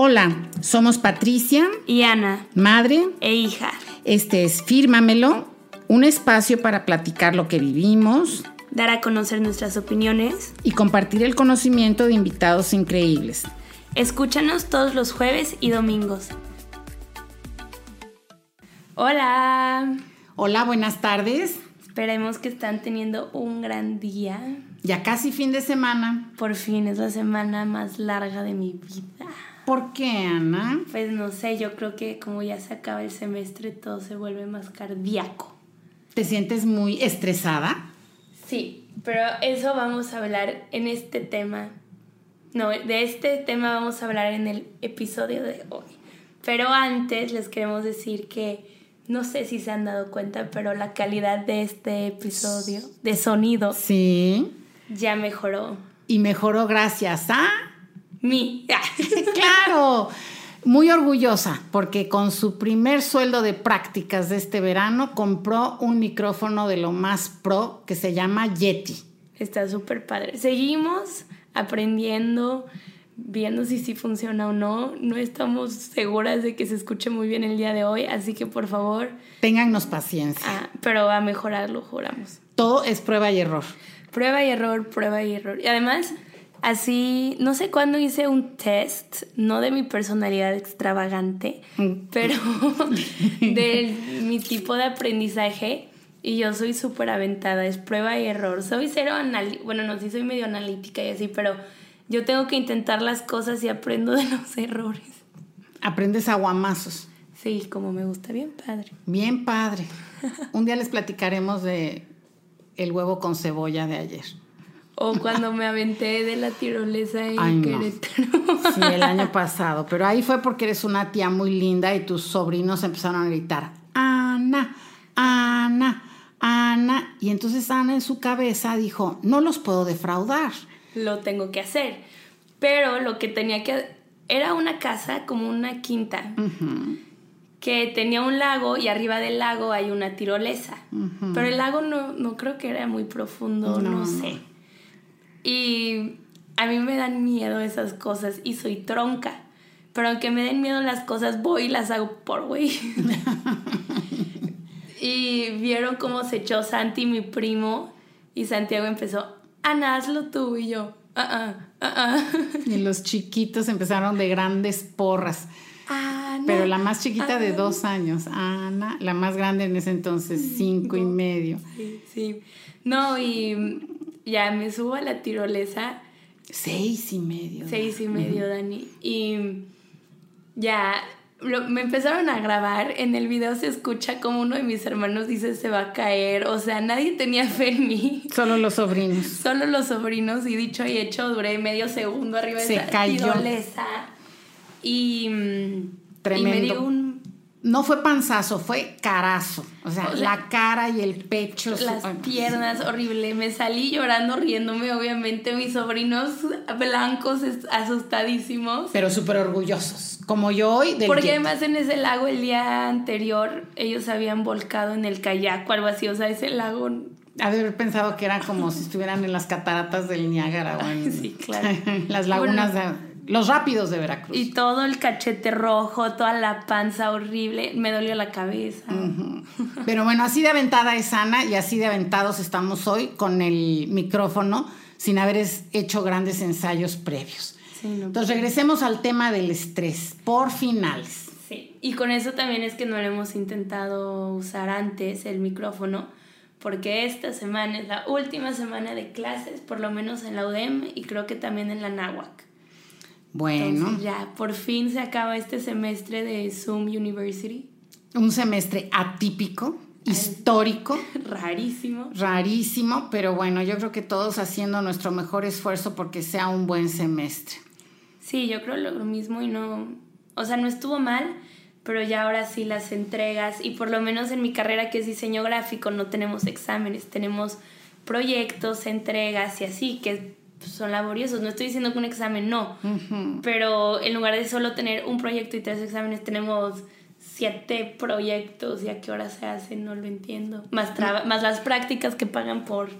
Hola, somos Patricia y Ana, madre e hija. Este es Fírmamelo, un espacio para platicar lo que vivimos, dar a conocer nuestras opiniones y compartir el conocimiento de invitados increíbles. Escúchanos todos los jueves y domingos. Hola. Hola, buenas tardes. Esperemos que están teniendo un gran día. Ya casi fin de semana. Por fin es la semana más larga de mi vida. ¿Por qué, Ana? Pues no sé, yo creo que como ya se acaba el semestre todo se vuelve más cardíaco. ¿Te sientes muy estresada? Sí, pero eso vamos a hablar en este tema. No, de este tema vamos a hablar en el episodio de hoy. Pero antes les queremos decir que no sé si se han dado cuenta, pero la calidad de este episodio de sonido sí. ya mejoró. Y mejoró gracias a mí. claro. Muy orgullosa porque con su primer sueldo de prácticas de este verano compró un micrófono de lo más pro que se llama Yeti. Está súper padre. Seguimos aprendiendo viendo si sí funciona o no. No estamos seguras de que se escuche muy bien el día de hoy, así que por favor... Téngannos paciencia. Ah, pero va a mejorar, lo juramos. Todo es prueba y error. Prueba y error, prueba y error. Y además, así, no sé cuándo hice un test, no de mi personalidad extravagante, mm. pero de mi tipo de aprendizaje. Y yo soy súper aventada, es prueba y error. Soy cero analítica, bueno, no, sí soy medio analítica y así, pero yo tengo que intentar las cosas y aprendo de los errores. Aprendes aguamazos. Sí, como me gusta, bien padre. Bien padre. Un día les platicaremos de el huevo con cebolla de ayer. O cuando me aventé de la tirolesa en Querétaro. Sí, el año pasado. Pero ahí fue porque eres una tía muy linda y tus sobrinos empezaron a gritar, Ana, Ana, Ana. Y entonces Ana en su cabeza dijo, no los puedo defraudar lo tengo que hacer. Pero lo que tenía que... Era una casa como una quinta. Que tenía un lago y arriba del lago hay una tirolesa. Pero el lago no, no, creo que era muy profundo, no. sé. Y a mí me dan miedo esas cosas y soy tronca. Pero aunque me den miedo las cosas, voy y las hago por güey. y vieron cómo se echó Santi, mi primo, y Santiago empezó, Ana, hazlo tú y yo. Ah, ah, ah, y los chiquitos empezaron de grandes porras. Pero la más chiquita de dos años, Ana, la más grande en ese entonces, cinco y medio. Sí, sí. No, y ya me subo a la tirolesa. Seis y medio. Seis y medio, Dani. Y ya me empezaron a grabar, en el video se escucha como uno de mis hermanos dice se va a caer, o sea, nadie tenía fe en mí. Solo los sobrinos. Solo los sobrinos y dicho y hecho duré medio segundo arriba de esa tirolesa y, mm, y me dio un no fue panzazo, fue carazo. O sea, la cara y el pecho. Las piernas, horrible. Me salí llorando, riéndome, obviamente. Mis sobrinos blancos, asustadísimos. Pero súper orgullosos. Como yo hoy. Del Porque además en ese lago el día anterior ellos habían volcado en el kayak o algo así. O sea, ese lago haber pensado que era como si estuvieran en las cataratas del Niágara o en sí, claro. las lagunas de los rápidos de Veracruz. Y todo el cachete rojo, toda la panza horrible, me dolió la cabeza. Pero bueno, así de aventada es Ana y así de aventados estamos hoy con el micrófono sin haber hecho grandes ensayos previos. Entonces regresemos al tema del estrés por finales. Sí, y con eso también es que no lo hemos intentado usar antes el micrófono, porque esta semana es la última semana de clases, por lo menos en la UDEM y creo que también en la NAWAC. Bueno. ya, por fin se acaba este semestre de Zoom University. Un semestre atípico, histórico. Rarísimo. Rarísimo, pero bueno, yo creo que todos haciendo nuestro mejor esfuerzo porque sea un buen semestre. Sí, yo creo lo mismo y no, o sea, no estuvo mal, pero ya ahora sí las entregas y por lo menos en mi carrera que es diseño gráfico no tenemos exámenes, tenemos proyectos, entregas y así, que son laboriosos. No estoy diciendo que un examen no, pero en lugar de solo tener un proyecto y tres exámenes, tenemos siete proyectos y a qué hora se hacen, no lo entiendo. Más, más las prácticas que pagan por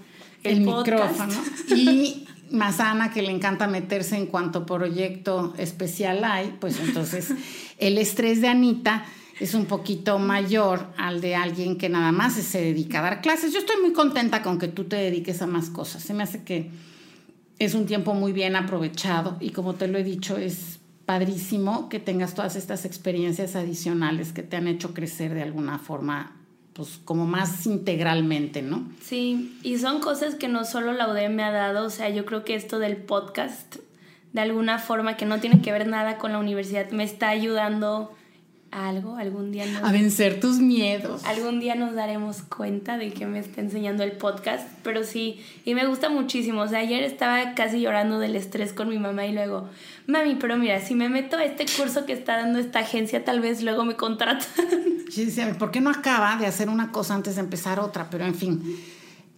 el, micrófono. Y más Ana que le encanta meterse en cuanto proyecto especial hay, pues entonces el estrés de Anita es un poquito mayor al de alguien que nada más se dedica a dar clases. Yo estoy muy contenta con que tú te dediques a más cosas. Se me hace que es un tiempo muy bien aprovechado y como te lo he dicho, es padrísimo que tengas todas estas experiencias adicionales que te han hecho crecer de alguna forma pues como más integralmente, ¿no? Sí, y son cosas que no solo la UDEM me ha dado, o sea, yo creo que esto del podcast, de alguna forma que no tiene que ver nada con la universidad, me está ayudando algo, algún día nos, a vencer tus miedos. Algún día nos daremos cuenta de que me está enseñando el podcast, pero sí, y me gusta muchísimo. O sea, ayer estaba casi llorando del estrés con mi mamá y luego, mami, pero mira, si me meto a este curso que está dando esta agencia, tal vez luego me contratan. Sí, decía, ¿por qué no acaba de hacer una cosa antes de empezar otra? Pero en fin,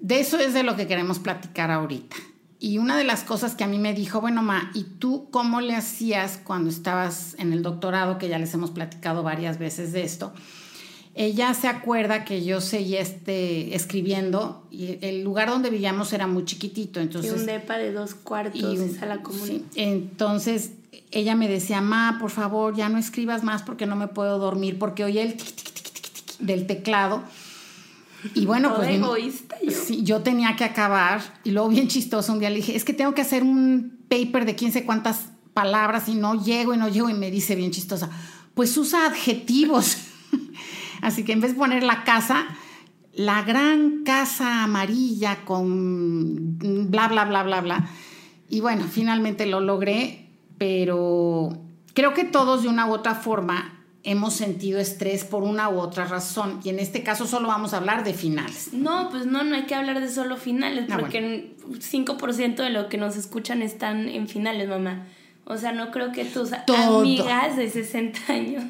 de eso es de lo que queremos platicar ahorita. Y una de las cosas que a mí me dijo, bueno, Ma, ¿y tú cómo le hacías cuando estabas en el doctorado, que ya les hemos platicado varias veces de esto? Ella se acuerda que yo seguía este, escribiendo y el lugar donde vivíamos era muy chiquitito. Entonces, y un depa de dos cuartos y sala común. entonces ella me decía, Ma, por favor, ya no escribas más porque no me puedo dormir, porque oye el tic, tic, tic, tic, tic del teclado y bueno, pues egoísta yo. Sí, yo tenía que acabar y luego bien chistoso un día le dije, es que tengo que hacer un paper de quién sé cuántas palabras y no llego y no llego y me dice bien chistosa, pues usa adjetivos. Así que en vez de poner la casa, la gran casa amarilla con bla, bla, bla, bla, bla. Y bueno, finalmente lo logré, pero creo que todos de una u otra forma hemos sentido estrés por una u otra razón. Y en este caso solo vamos a hablar de finales. No, pues no, no hay que hablar de solo finales, ah, porque 5% de lo que nos escuchan están en finales, mamá. O sea, no creo que tus amigas de 60 años.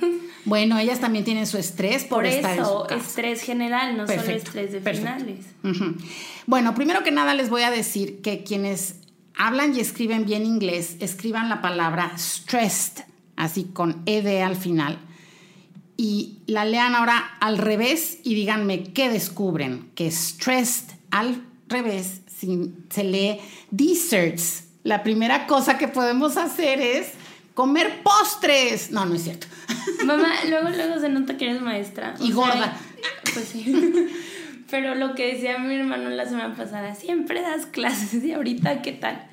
Bueno, ellas también tienen su estrés por, estar en su estrés general, no solo estrés de finales. Bueno, primero que nada les voy a decir que quienes hablan y escriben bien inglés, escriban la palabra stressed, así con ed al final y la lean ahora al revés y díganme qué descubren. Que stressed al revés se lee desserts. La primera cosa que podemos hacer es comer postres. No, no es cierto. Mamá, luego, luego se nota que eres maestra. y gorda. pues sí. Pero lo que decía mi hermano la semana pasada, siempre das clases y ahorita, ¿qué tal?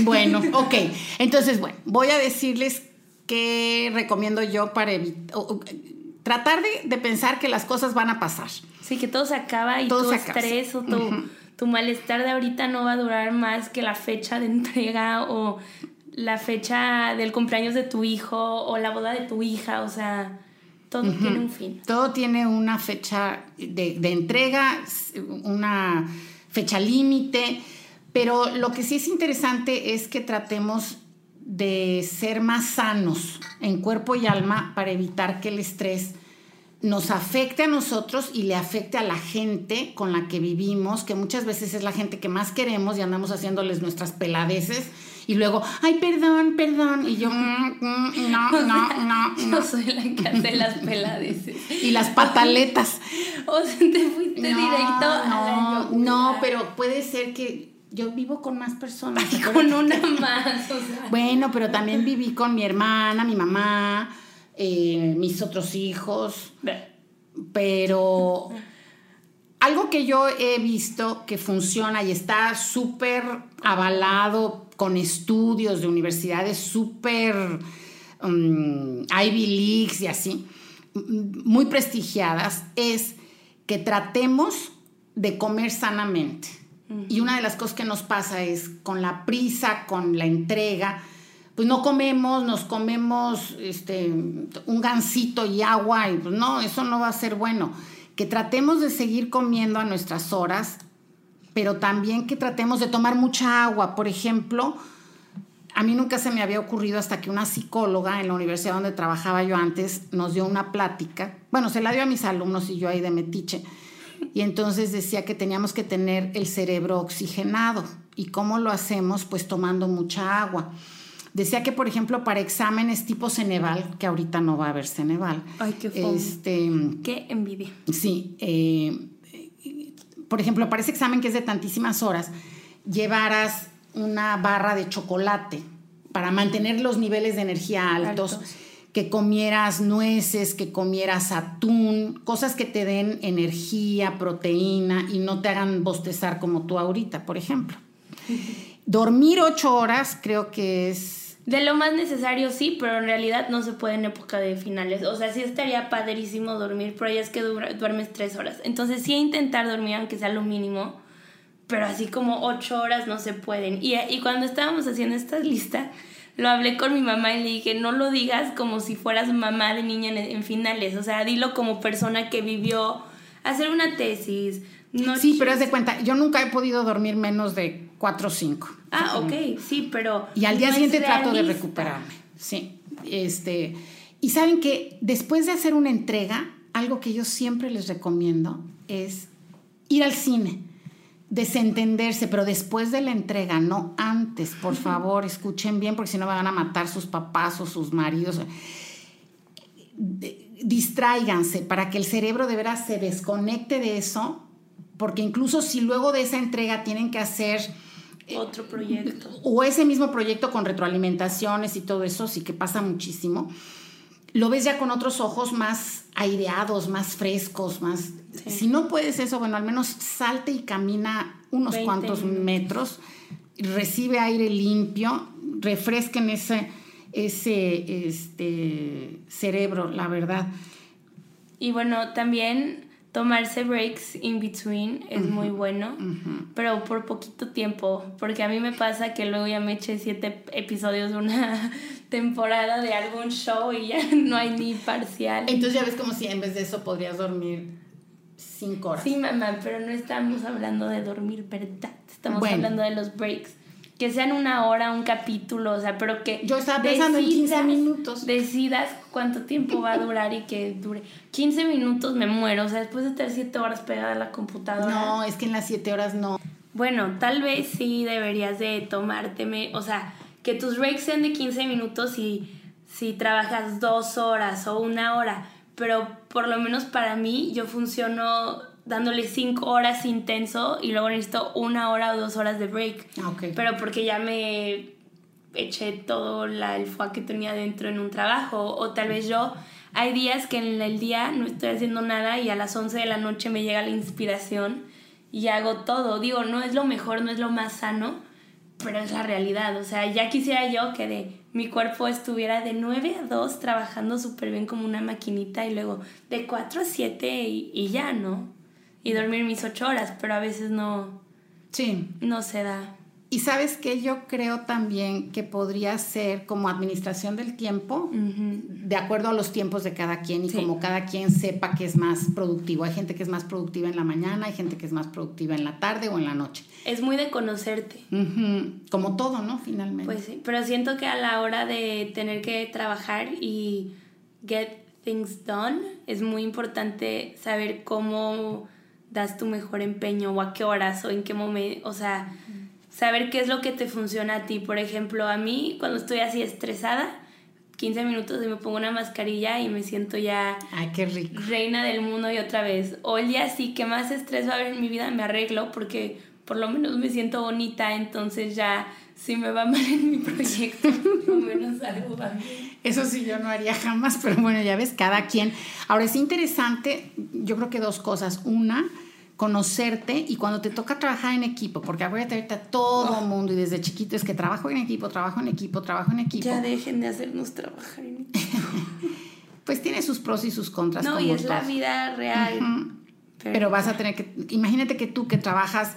Bueno, ok. Entonces, bueno, voy a decirles ¿qué recomiendo yo para evitar? Tratar de, pensar que las cosas van a pasar. Sí, que todo se acaba y todo tu estrés o tu, malestar de ahorita no va a durar más que la fecha de entrega o la fecha del cumpleaños de tu hijo o la boda de tu hija, o sea, todo tiene un fin. Todo tiene una fecha de, de entrega, una fecha límite, pero lo que sí es interesante es que tratemos de ser más sanos en cuerpo y alma para evitar que el estrés nos afecte a nosotros y le afecte a la gente con la que vivimos, que muchas veces es la gente que más queremos y andamos haciéndoles nuestras peladeces y luego, ay, perdón, perdón, y yo, mm, mm, no, no, no, Yo soy la que hace las peladeces. Y las pataletas. o sea, te fuiste directo no, No, pero puede ser que yo vivo con más personas. con una más. Bueno, pero también viví con mi hermana, mi mamá, eh, mis otros hijos. Pero algo que yo he visto que funciona y está súper avalado con estudios de universidades súper um, Ivy Leagues y así, muy prestigiadas, es que tratemos de comer sanamente. Y una de las cosas que nos pasa es con la prisa, con la entrega, pues no comemos, nos comemos este, un gansito y agua, y pues no, eso no va a ser bueno. Que tratemos de seguir comiendo a nuestras horas, pero también que tratemos de tomar mucha agua. Por ejemplo, a mí nunca se me había ocurrido hasta que una psicóloga en la universidad donde trabajaba yo antes nos dio una plática. Bueno, se la dio a mis alumnos y yo ahí de metiche y entonces decía que teníamos que tener el cerebro oxigenado. ¿Y cómo lo hacemos? Pues tomando mucha agua. Decía que, por ejemplo, para exámenes tipo Ceneval, que ahorita no va a haber Ceneval. Ay, qué Este, qué envidia. Sí. Eh, por ejemplo, para ese examen que es de tantísimas horas, llevaras una barra de chocolate para mantener los niveles de energía altos, que comieras nueces, que comieras atún, cosas que te den energía, proteína y no te hagan bostezar como tú ahorita, por ejemplo. Dormir ocho horas creo que es... De lo más necesario sí, pero en realidad no se puede en época de finales. O sea, sí estaría padrísimo dormir, pero ya es que duermes tres horas. Entonces sí intentar dormir aunque sea lo mínimo, pero así como ocho horas no se pueden. Y, y cuando estábamos haciendo esta lista, lo hablé con mi mamá y le dije, no lo digas como si fueras mamá de niña en, finales, o sea, dilo como persona que vivió hacer una tesis. No sí, pero haz de cuenta, yo nunca he podido dormir menos de cuatro o cinco. Ah, ok, sí, pero... Y al día siguiente trato de recuperarme, sí. Este, y saben que después de hacer una entrega, algo que yo siempre les recomiendo es ir al cine desentenderse, pero después de la entrega, no antes, por favor, escuchen bien, porque si no me van a matar sus papás o sus maridos. Distráiganse para que el cerebro de veras se desconecte de eso, porque incluso si luego de esa entrega tienen que hacer eh, otro proyecto. o ese mismo proyecto con retroalimentaciones y todo eso, sí que pasa muchísimo lo ves ya con otros ojos más aireados, más frescos, más... Si no puedes eso, bueno, al menos salte y camina unos cuantos metros, recibe aire limpio, refresquen ese, ese este, cerebro, la verdad. Y bueno, también tomarse breaks in between es muy bueno, pero por poquito tiempo, porque a mí me pasa que luego ya me eché siete episodios de una temporada de algún show y ya no hay ni parcial. Entonces ya ves como si en vez de eso podrías dormir cinco horas. Sí, mamá, pero no estamos hablando de dormir, ¿verdad? Estamos hablando de los breaks que sean una hora, un capítulo, o sea, pero que... Yo estaba pensando en 15 minutos. Decidas cuánto tiempo va a durar y que dure. 15 minutos me muero, o sea, después de estar 7 horas pegada a la computadora. No, es que en las 7 horas no. Bueno, tal vez sí deberías de tomárteme, o sea, que tus breaks sean de 15 minutos y si trabajas dos horas o una hora, pero por lo menos para mí yo funciono dándole cinco horas intenso y luego necesito una hora o dos horas de break. Ah, Pero porque ya me eché todo la, el fuá que tenía dentro en un trabajo. O tal vez yo, hay días que en el día no estoy haciendo nada y a las 11 de la noche me llega la inspiración y hago todo. Digo, no es lo mejor, no es lo más sano, pero es la realidad. O sea, ya quisiera yo que de mi cuerpo estuviera de 9 a 2 trabajando súper bien como una maquinita y luego de 4 a 7 y, y ya, ¿no? y dormir mis ocho horas, pero a veces no, sí. no se da. Y sabes que yo creo también que podría ser como administración del tiempo, de acuerdo a los tiempos de cada quien y como cada quien sepa que es más productivo. Hay gente que es más productiva en la mañana, hay gente que es más productiva en la tarde o en la noche. Es muy de conocerte. Como todo, ¿no? Finalmente. Pues sí, pero siento que a la hora de tener que trabajar y get things done, es muy importante saber cómo das tu mejor empeño o a qué horas o en qué momento, o sea, saber qué es lo que te funciona a ti. Por ejemplo, a mí cuando estoy así estresada, 15 minutos y me pongo una mascarilla y me siento ya Ay, qué rico. reina del mundo y otra vez. O el día sí que más estrés va a haber en mi vida me arreglo porque por lo menos me siento bonita, entonces ya si me va mal en mi proyecto, por lo menos algo va. Eso sí yo no haría jamás, pero bueno, ya ves, cada quien. Ahora es interesante, yo creo que dos cosas. Una, conocerte y cuando te toca trabajar en equipo, porque acuérdate ahorita todo el mundo y desde chiquito es que trabajo en equipo, trabajo en equipo, trabajo en equipo. Ya dejen de hacernos trabajar en equipo. pues tiene sus pros y sus contras. No, y es la vida real. Pero... vas a tener que, imagínate que tú que trabajas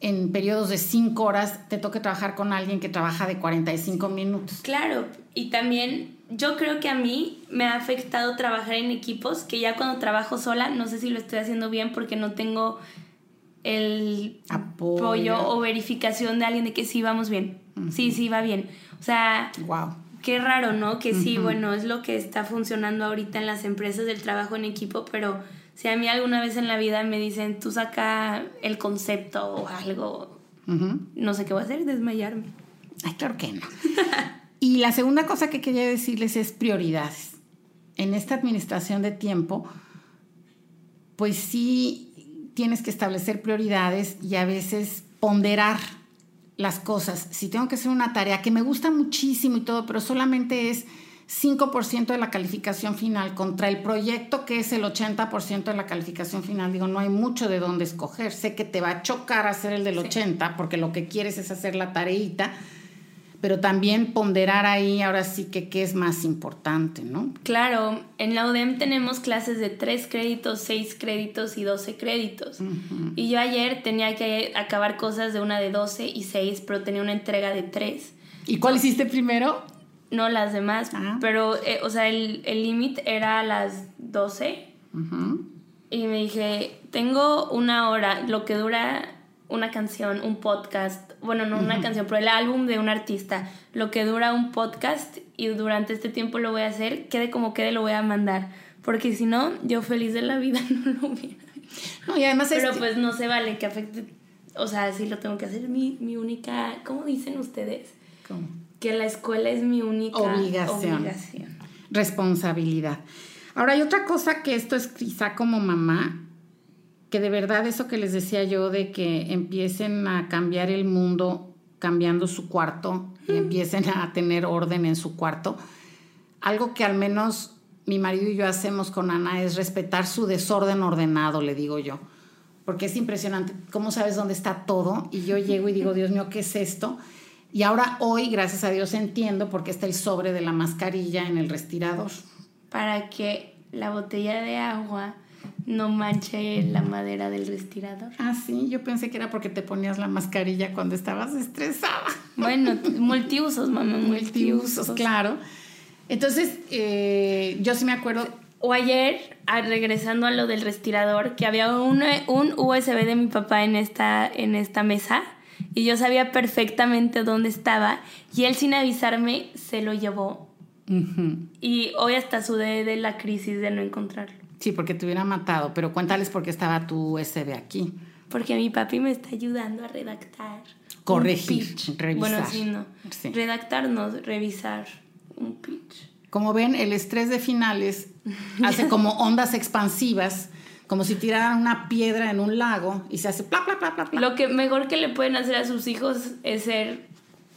en periodos de 5 horas, te toque trabajar con alguien que trabaja de 45 minutos. Claro, y también yo creo que a mí me ha afectado trabajar en equipos, que ya cuando trabajo sola, no sé si lo estoy haciendo bien porque no tengo el apoyo, o verificación de alguien de que sí vamos bien. Sí, sí, va bien. O sea, wow. qué raro, ¿no? Que sí, bueno, es lo que está funcionando ahorita en las empresas del trabajo en equipo, pero si a mí alguna vez en la vida me dicen, tú saca el concepto o algo, no sé qué voy a hacer, desmayarme. Ay, claro que no. Y la segunda cosa que quería decirles es prioridades. En esta administración de tiempo, pues sí tienes que establecer prioridades y a veces ponderar las cosas, si tengo que hacer una tarea que me gusta muchísimo y todo, pero solamente es 5% de la calificación final contra el proyecto que es el 80% de la calificación final, digo, no hay mucho de dónde escoger. Sé que te va a chocar hacer el del 80 porque lo que quieres es hacer la tareita, pero también ponderar ahí ahora sí que qué es más importante, ¿no? Claro, en la UDEM tenemos clases de 3 créditos, 6 créditos y 12 créditos. Y yo ayer tenía que acabar cosas de una de 12 y 6, pero tenía una entrega de 3. ¿Y cuál hiciste primero? no las demás, ah. pero, eh, o sea, el límite era a las 12. Y me dije, tengo una hora, lo que dura una canción, un podcast, bueno, no una canción, pero el álbum de un artista, lo que dura un podcast y durante este tiempo lo voy a hacer, quede como quede, lo voy a mandar. Porque si no, yo feliz de la vida no lo hubiera. No, y además Pero pues no se vale que afecte, o sea, sí lo tengo que hacer, mi, mi única, ¿cómo dicen ustedes? ¿Cómo? que la escuela es mi única obligación. Responsabilidad. Ahora hay otra cosa que esto es quizá como mamá, que de verdad eso que les decía yo de que empiecen a cambiar el mundo cambiando su cuarto y empiecen a tener orden en su cuarto. Algo que al menos mi marido y yo hacemos con Ana es respetar su desorden ordenado, le digo yo. Porque es impresionante cómo sabes dónde está todo y yo llego y digo, Dios mío, ¿qué es esto? Y ahora hoy, gracias a Dios, entiendo por qué está el sobre de la mascarilla en el respirador. Para que la botella de agua no manche la madera del respirador. Ah, sí, yo pensé que era porque te ponías la mascarilla cuando estabas estresada. Bueno, multiusos, mamá, multiusos. claro. Entonces, eh, yo sí me acuerdo. O ayer, regresando a lo del respirador, que había un, un USB de mi papá en esta, en esta mesa y yo sabía perfectamente dónde estaba y él sin avisarme se lo llevó. Y hoy hasta sudé de la crisis de no encontrarlo. Sí, porque te hubiera matado, pero cuéntales por qué estaba tu USB aquí. Porque mi papi me está ayudando a redactar. Corregir, revisar. Bueno, sí, no. Redactar, no, revisar un pitch. Como ven, el estrés de finales hace como ondas expansivas como si tiraran una piedra en un lago y se hace bla, bla, bla, bla, Lo que mejor que le pueden hacer a sus hijos es ser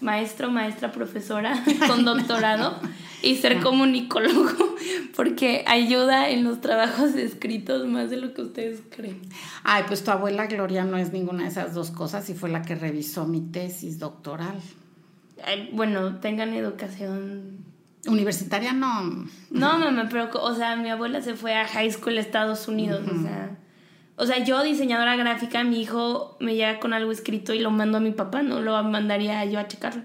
maestro, maestra, profesora con doctorado y ser comunicólogo, porque ayuda en los trabajos escritos más de lo que ustedes creen. Ay, pues tu abuela Gloria no es ninguna de esas dos cosas y fue la que revisó mi tesis doctoral. bueno, tengan educación Universitaria no. No, mamá, pero, o sea, mi abuela se fue a high school a Estados Unidos, o sea. O sea, yo, diseñadora gráfica, mi hijo me llega con algo escrito y lo mando a mi papá, no lo mandaría yo a checarlo.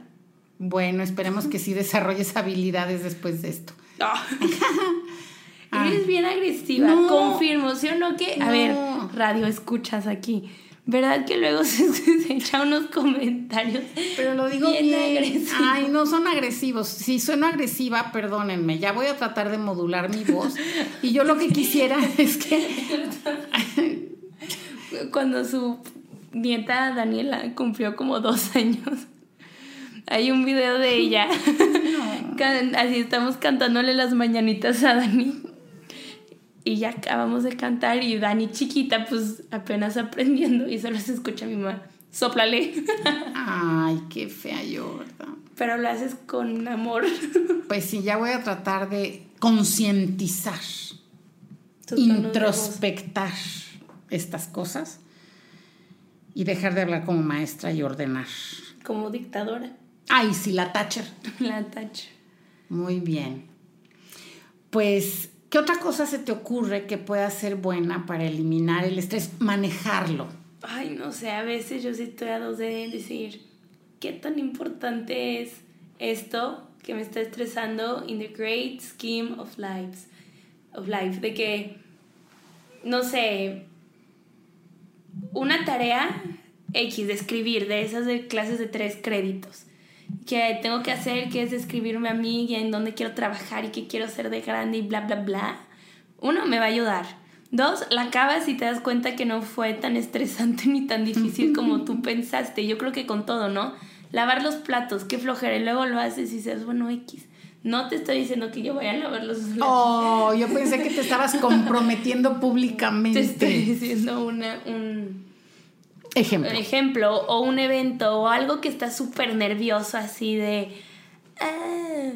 Bueno, esperemos que sí desarrolles habilidades después de esto. Eres bien agresiva, confirmo, ¿sí o no? Que, a ver, radio escuchas aquí. ¿Verdad que luego se, echa unos comentarios? Pero lo digo bien, agresivos. Ay, no son agresivos. Si sueno agresiva, perdónenme. Ya voy a tratar de modular mi voz. Y yo lo que quisiera es que. Cuando su nieta Daniela cumplió como dos años, hay un video de ella. Así estamos cantándole las mañanitas a Dani y ya acabamos de cantar y Dani chiquita pues apenas aprendiendo y solo se escucha a mi mamá, soplale. Ay, qué fea yo, ¿verdad? Pero lo haces con amor. Pues sí, ya voy a tratar de concientizar, introspectar estas cosas y dejar de hablar como maestra y ordenar. Como dictadora. Ay, sí, la Thatcher. La Thatcher. Muy bien. Pues ¿Qué otra cosa se te ocurre que pueda ser buena para eliminar el estrés? Manejarlo. Ay, no sé, a veces yo sí estoy a dos de decir, ¿qué tan importante es esto que me está estresando in the great scheme of lives? Of life, de que, no sé, una tarea X de escribir, de esas de clases de tres créditos que tengo que hacer, que es describirme a mí y en dónde quiero trabajar y qué quiero ser de grande y bla, bla, bla. Uno, me va a ayudar. Dos, la acabas y te das cuenta que no fue tan estresante ni tan difícil como tú pensaste. Yo creo que con todo, ¿no? Lavar los platos, qué flojera. Y luego lo haces y dices, bueno, X. No te estoy diciendo que yo vaya a lavar los platos. Oh, yo pensé que te estabas comprometiendo públicamente. Te estoy diciendo una, un, Ejemplo. Ejemplo, o un evento, o algo que está súper nervioso, así de. Ah,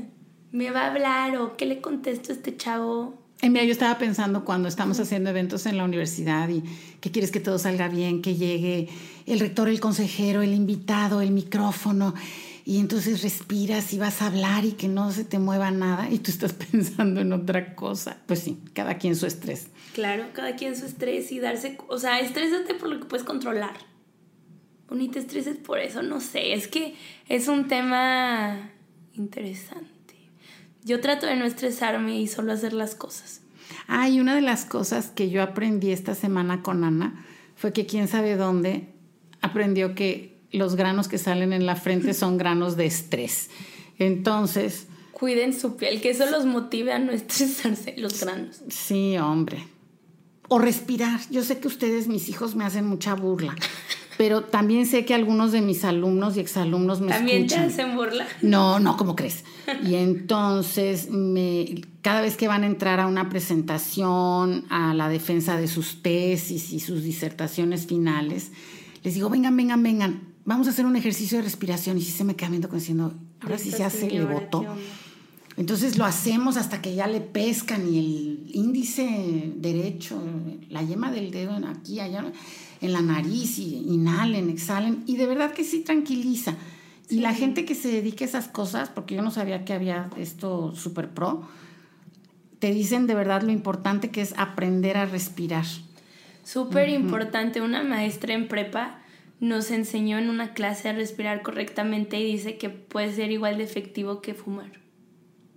me va a hablar, o qué le contesto a este chavo. Eh, mira, yo estaba pensando cuando estamos haciendo eventos en la universidad y que quieres que todo salga bien, que llegue el rector, el consejero, el invitado, el micrófono, y entonces respiras y vas a hablar y que no se te mueva nada y tú estás pensando en otra cosa. Pues sí, cada quien su estrés. Claro, cada quien su estrés y darse, o sea, estrésate por lo que puedes controlar. O ni te estreses por eso, no sé, es que es un tema interesante. Yo trato de no estresarme y solo hacer las cosas. Ah, y una de las cosas que yo aprendí esta semana con Ana fue que quién sabe dónde aprendió que los granos que salen en la frente son granos de estrés. Entonces... Cuiden su piel, que eso los motive a no estresarse los granos. Sí, hombre. O respirar. Yo sé que ustedes, mis hijos, me hacen mucha burla. Pero también sé que algunos de mis alumnos y exalumnos me ¿También te hacen burla? No, no, ¿cómo crees? Y entonces, me, cada vez que van a entrar a una presentación, a la defensa de sus tesis y sus disertaciones finales, les digo, vengan, vengan, vengan, vamos a hacer un ejercicio de respiración. Y si se me queda viendo como diciendo, ahora sí se le botó. Entonces lo hacemos hasta que ya le pescan y el índice derecho, la yema del dedo aquí, allá, en la nariz, y inhalen, exhalen. Y de verdad que sí tranquiliza. Y la gente que se dedica a esas cosas, porque yo no sabía que había esto super pro, te dicen de verdad lo importante que es aprender a respirar. Súper importante. Una maestra en prepa nos enseñó en una clase a respirar correctamente y dice que puede ser igual de efectivo que fumar.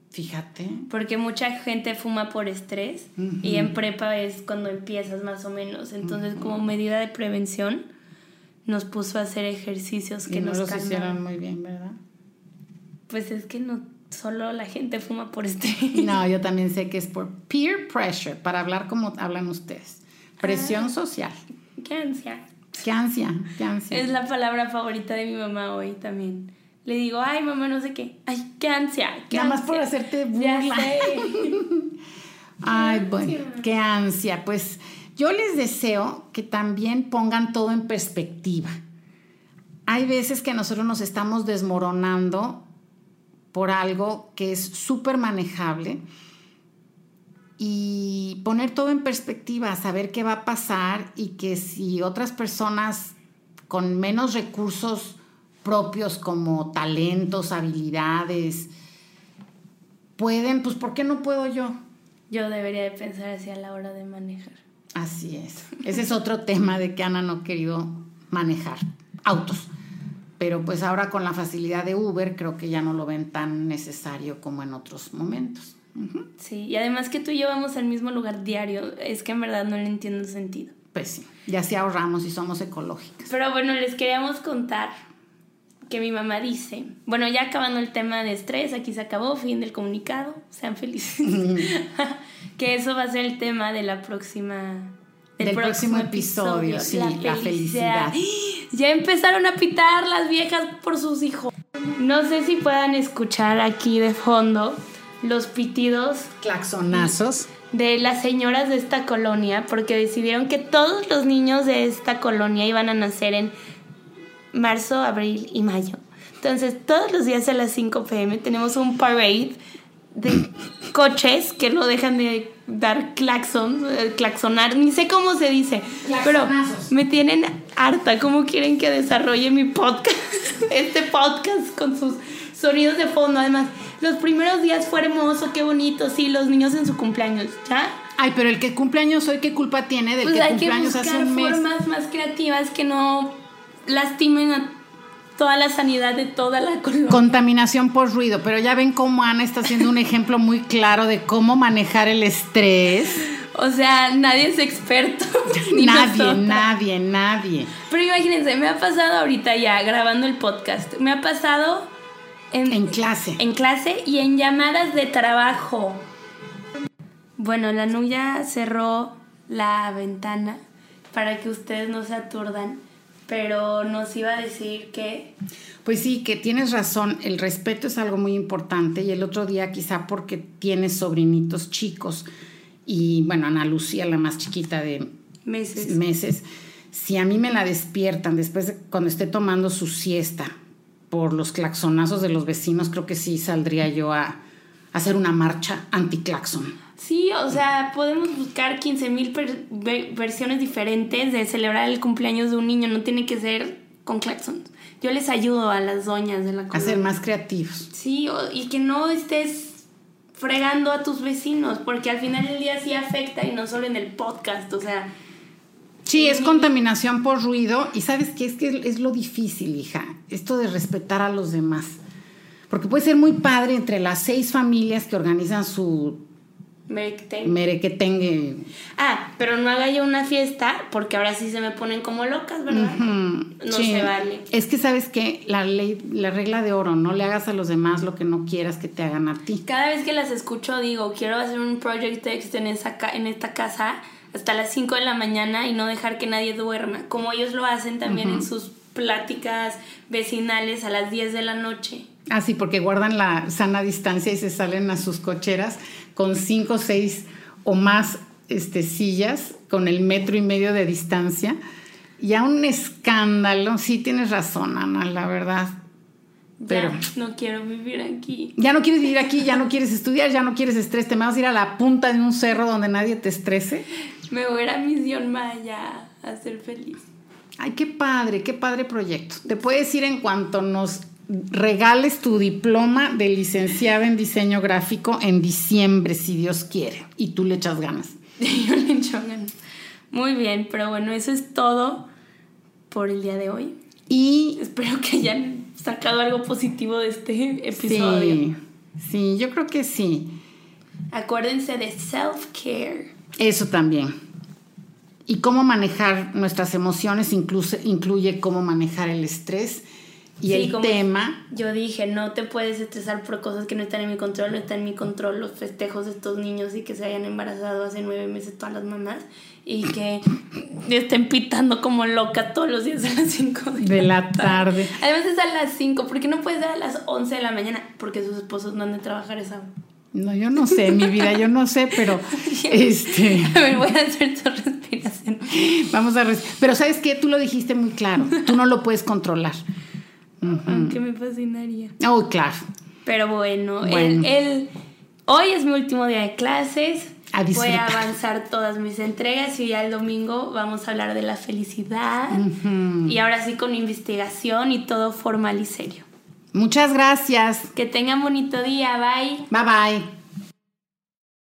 Fíjate. Porque mucha gente fuma por estrés y en prepa es cuando empiezas más o menos. Entonces, como medida de prevención, nos puso a hacer ejercicios que y no nos los hicieron muy bien, ¿verdad? Pues es que no solo la gente fuma por estrés. No, yo también sé que es por peer pressure, para hablar como hablan ustedes. Presión ah, social. Qué ansia. Qué ansia, qué ansia. Es la palabra favorita de mi mamá hoy también. Le digo, ay, mamá, no sé qué. Ay, qué ansia. Qué Nada más por hacerte burla. ay, bueno, qué ansia. Pues yo les deseo que también pongan todo en perspectiva. Hay veces que nosotros nos estamos desmoronando por algo que es súper manejable y poner todo en perspectiva, saber qué va a pasar y que si otras personas con menos recursos propios como talentos, habilidades, pueden, pues ¿por qué no puedo yo? Yo debería de pensar así a la hora de manejar. Así es. Ese es otro tema de que Ana no ha querido manejar autos. Pero pues ahora con la facilidad de Uber creo que ya no lo ven tan necesario como en otros momentos. Sí, y además que tú y yo vamos al mismo lugar diario, es que en verdad no le entiendo el sentido. Pues sí, ya se ahorramos y somos ecológicas. Pero bueno, les queríamos contar que mi mamá dice, bueno, ya acabando el tema de estrés, aquí se acabó, fin del comunicado, sean felices. que eso va a ser el tema de la próxima del, próximo, episodio, sí, la felicidad. Ya empezaron a pitar las viejas por sus hijos. No sé si puedan escuchar aquí de fondo los pitidos. Claxonazos. De las señoras de esta colonia, porque decidieron que todos los niños de esta colonia iban a nacer en marzo, abril y mayo. Entonces, todos los días a las 5 pm tenemos un parade de coches que no dejan de dar claxon, eh, claxonar, ni sé cómo se dice, pero me tienen harta. ¿Cómo quieren que desarrolle mi podcast? Este podcast con sus sonidos de fondo, además los primeros días fue hermoso, qué bonito, sí, los niños en su cumpleaños, ¿ya? Ay, pero el que cumpleaños hoy, ¿qué culpa tiene del pues que cumpleaños hace un mes? formas más creativas que no lastimen a toda la sanidad de toda la colonia. Contaminación por ruido, pero ya ven cómo Ana está haciendo un ejemplo muy claro de cómo manejar el estrés. O sea, nadie es experto. nadie, nadie, nadie. Pero imagínense, me ha pasado ahorita ya grabando el podcast, me ha pasado en, clase. En clase y en llamadas de trabajo. Bueno, la Nuya cerró la ventana para que ustedes no se aturdan, pero nos iba a decir que... Pues sí, que tienes razón, el respeto es algo muy importante y el otro día quizá porque tienes sobrinitos chicos y bueno, Ana Lucía, la más chiquita de meses, meses si a mí me la despiertan después de cuando esté tomando su siesta por los claxonazos de los vecinos, creo que sí saldría yo a, hacer una marcha anti-claxon. Sí, o sea, podemos buscar 15 mil versiones diferentes de celebrar el cumpleaños de un niño, no tiene que ser con claxons. Yo les ayudo a las doñas de la A ser más creativos. Sí, y que no estés fregando a tus vecinos, porque al final del día sí afecta y no solo en el podcast, o sea... Sí, es contaminación por ruido y sabes qué es que es lo difícil, hija, esto de respetar a los demás. Porque puede ser muy padre entre las seis familias que organizan su Merequetengue. Ah, pero no haga yo una fiesta porque ahora sí se me ponen como locas, ¿verdad? No se vale. Es que sabes que la ley, la regla de oro, no le hagas a los demás lo que no quieras que te hagan a ti. Cada vez que las escucho digo, quiero hacer un project text en, esa, en esta casa hasta las 5 de la mañana y no dejar que nadie duerma, como ellos lo hacen también en sus pláticas vecinales a las 10 de la noche. Ah, sí, porque guardan la sana distancia y se salen a sus cocheras con cinco, seis o más este, sillas, con el metro y medio de distancia. Ya un escándalo. Sí, tienes razón, Ana, la verdad. Pero no quiero vivir aquí. Ya no quieres vivir aquí, ya no quieres estudiar, ya no quieres estrés. Te vas a ir a la punta de un cerro donde nadie te estrese. Me voy a ir a Misión Maya a ser feliz. Ay, qué padre, qué padre proyecto. Te puedes ir en cuanto nos regales tu diploma de licenciada en diseño gráfico en diciembre, si Dios quiere. Y tú le echas ganas. Yo le echo ganas. Muy bien, pero bueno, eso es todo por el día de hoy. Y espero que hayan sacado algo positivo de este episodio. Sí, sí yo creo que sí. Acuérdense de self-care. Eso también. Y cómo manejar nuestras emociones incluye cómo manejar el estrés y el tema. Yo dije, no te puedes estresar por cosas que no están en mi control, no están en mi control los festejos de estos niños y que se hayan embarazado hace nueve meses todas las mamás y que estén pitando como loca todos los días a las cinco de, la tarde. Además es a las cinco, ¿por qué no puedes dar a las once de la mañana? Porque sus esposos no han de trabajar esa no, yo no sé, mi vida, yo no sé, pero este. A ver, voy a hacer tu respiración. Vamos a pero sabes qué, tú lo dijiste muy claro, tú no lo puedes controlar. Aunque me fascinaría. Oh, claro. Pero bueno, El, hoy es mi último día de clases. Voy a avanzar todas mis entregas y ya el domingo vamos a hablar de la felicidad. Y ahora sí con investigación y todo formal y serio. Muchas gracias. Que tengan bonito día. Bye. Bye bye.